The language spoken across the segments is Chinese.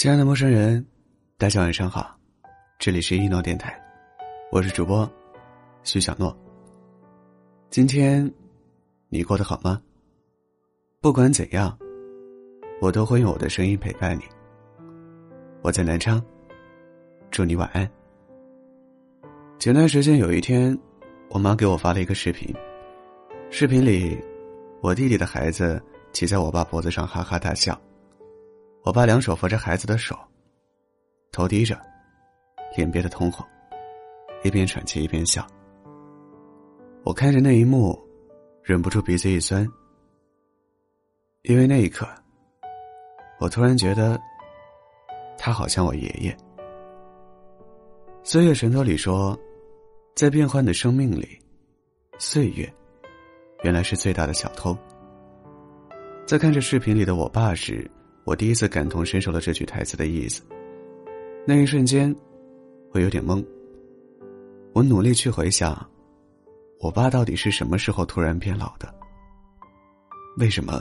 亲爱的陌生人，大家晚上好，这里是一诺电台，我是主播徐小诺。今天你过得好吗？不管怎样，我都会用我的声音陪伴你。我在南昌，祝你晚安。前段时间有一天，我妈给我发了一个视频，视频里我弟弟的孩子骑在我爸脖子上哈哈大笑。我爸两手扶着孩子的手，头低着，脸憋得通红，一边喘气一边笑。我看着那一幕，忍不住鼻子一酸，因为那一刻，我突然觉得，他好像我爷爷。岁月神偷里说，在变幻的生命里，岁月，原来是最大的小偷。在看着视频里的我爸时。我第一次感同身受了这句台词的意思。那一瞬间，我有点懵。我努力去回想，我爸到底是什么时候突然变老的？为什么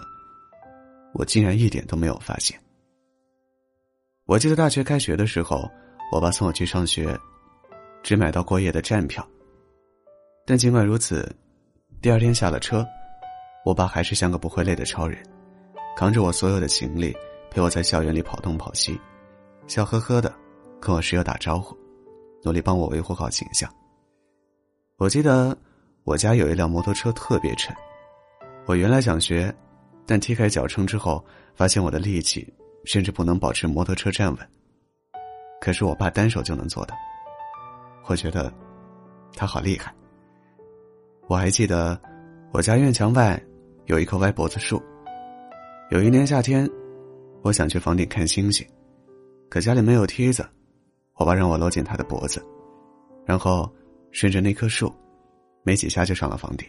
我竟然一点都没有发现？我记得大学开学的时候，我爸送我去上学，只买到过夜的站票。但尽管如此，第二天下了车，我爸还是像个不会累的超人，扛着我所有的行李。陪我在校园里跑东跑西，笑呵呵的跟我室友打招呼，努力帮我维护好形象。我记得我家有一辆摩托车特别沉，我原来想学，但踢开脚撑之后，发现我的力气甚至不能保持摩托车站稳。可是我爸单手就能做到，我觉得他好厉害。我还记得我家院墙外有一棵歪脖子树，有一年夏天。我想去房顶看星星，可家里没有梯子，我爸让我搂紧他的脖子，然后顺着那棵树，没几下就上了房顶。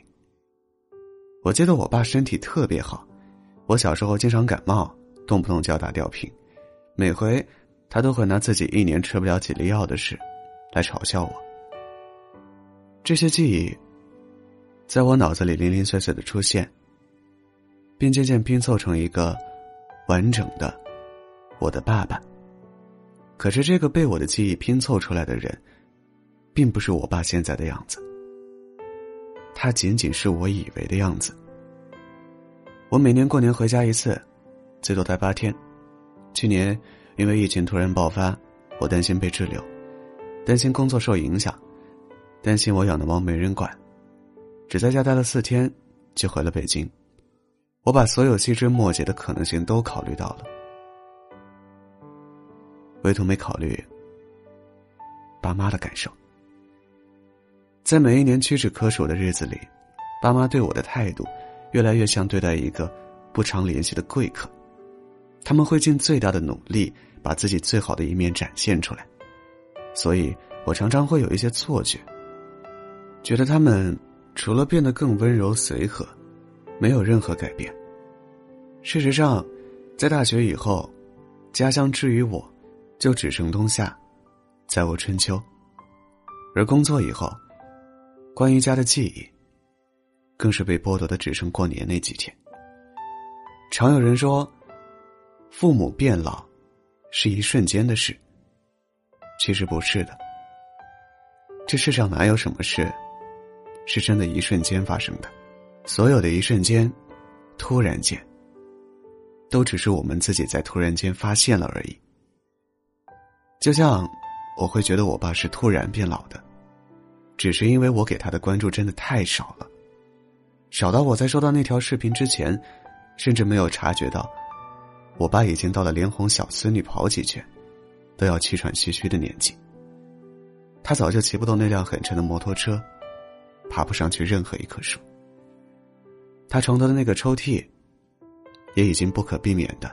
我记得我爸身体特别好，我小时候经常感冒，动不动就要打吊瓶，每回他都会拿自己一年吃不了几粒药的事来嘲笑我。这些记忆在我脑子里零零碎碎的出现，并渐渐拼凑成一个。完整的，我的爸爸。可是这个被我的记忆拼凑出来的人，并不是我爸现在的样子。他仅仅是我以为的样子。我每年过年回家一次，最多待八天。去年因为疫情突然爆发，我担心被滞留，担心工作受影响，担心我养的猫没人管，只在家待了四天，就回了北京。我把所有细枝末节的可能性都考虑到了，唯独没考虑爸妈的感受。在每一年屈指可数的日子里，爸妈对我的态度越来越像对待一个不常联系的贵客。他们会尽最大的努力把自己最好的一面展现出来，所以我常常会有一些错觉，觉得他们除了变得更温柔随和。没有任何改变。事实上，在大学以后，家乡之于我，就只剩冬夏，再无春秋。而工作以后，关于家的记忆，更是被剥夺的只剩过年那几天。常有人说，父母变老，是一瞬间的事。其实不是的。这世上哪有什么事，是真的一瞬间发生的？所有的一瞬间，突然间，都只是我们自己在突然间发现了而已。就像我会觉得我爸是突然变老的，只是因为我给他的关注真的太少了，少到我在收到那条视频之前，甚至没有察觉到，我爸已经到了连哄小孙女跑几圈，都要气喘吁吁的年纪。他早就骑不动那辆很沉的摩托车，爬不上去任何一棵树。他床头的那个抽屉，也已经不可避免的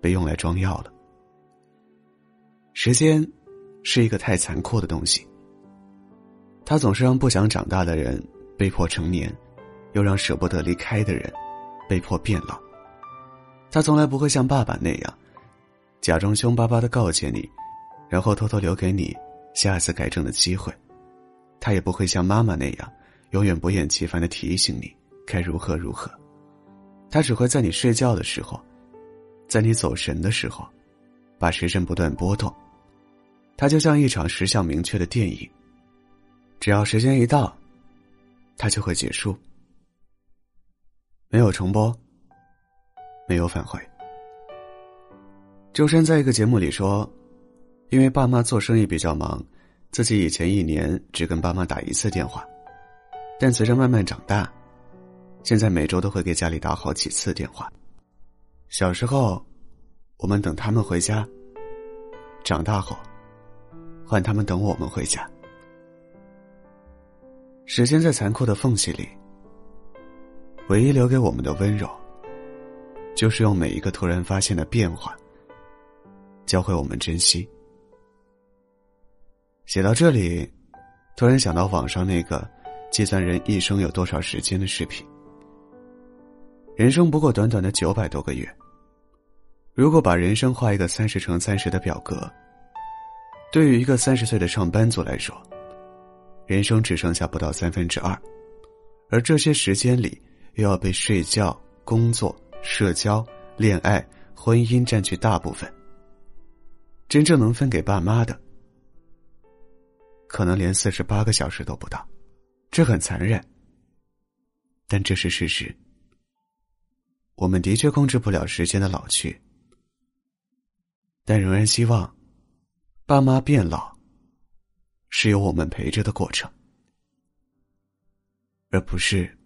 被用来装药了。时间是一个太残酷的东西，他总是让不想长大的人被迫成年，又让舍不得离开的人被迫变老。他从来不会像爸爸那样，假装凶巴巴的告诫你，然后偷偷留给你下次改正的机会。他也不会像妈妈那样，永远不厌其烦的提醒你。该如何如何？他只会在你睡觉的时候，在你走神的时候，把时针不断波动。它就像一场时效明确的电影，只要时间一到，它就会结束，没有重播，没有返回。周深在一个节目里说：“因为爸妈做生意比较忙，自己以前一年只跟爸妈打一次电话，但随着慢慢长大，现在每周都会给家里打好几次电话。小时候，我们等他们回家；长大后，换他们等我们回家。时间在残酷的缝隙里，唯一留给我们的温柔，就是用每一个突然发现的变化。”教会我们珍惜。写到这里，突然想到网上那个计算人一生有多少时间的视频。人生不过短短的九百多个月，如果把人生画一个三十乘三十的表格，对于一个三十岁的上班族来说，人生只剩下不到三分之二，而这些时间里，又要被睡觉、工作、社交、恋爱、婚姻占据大部分。真正能分给爸妈的，可能连四十八个小时都不到，这很残忍，但这是事实。我们的确控制不了时间的老去，但仍然希望，爸妈变老，是有我们陪着的过程，而不是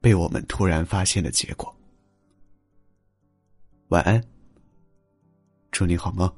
被我们突然发现的结果。晚安。祝你好梦。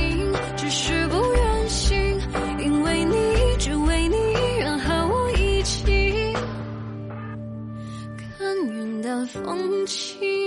风起。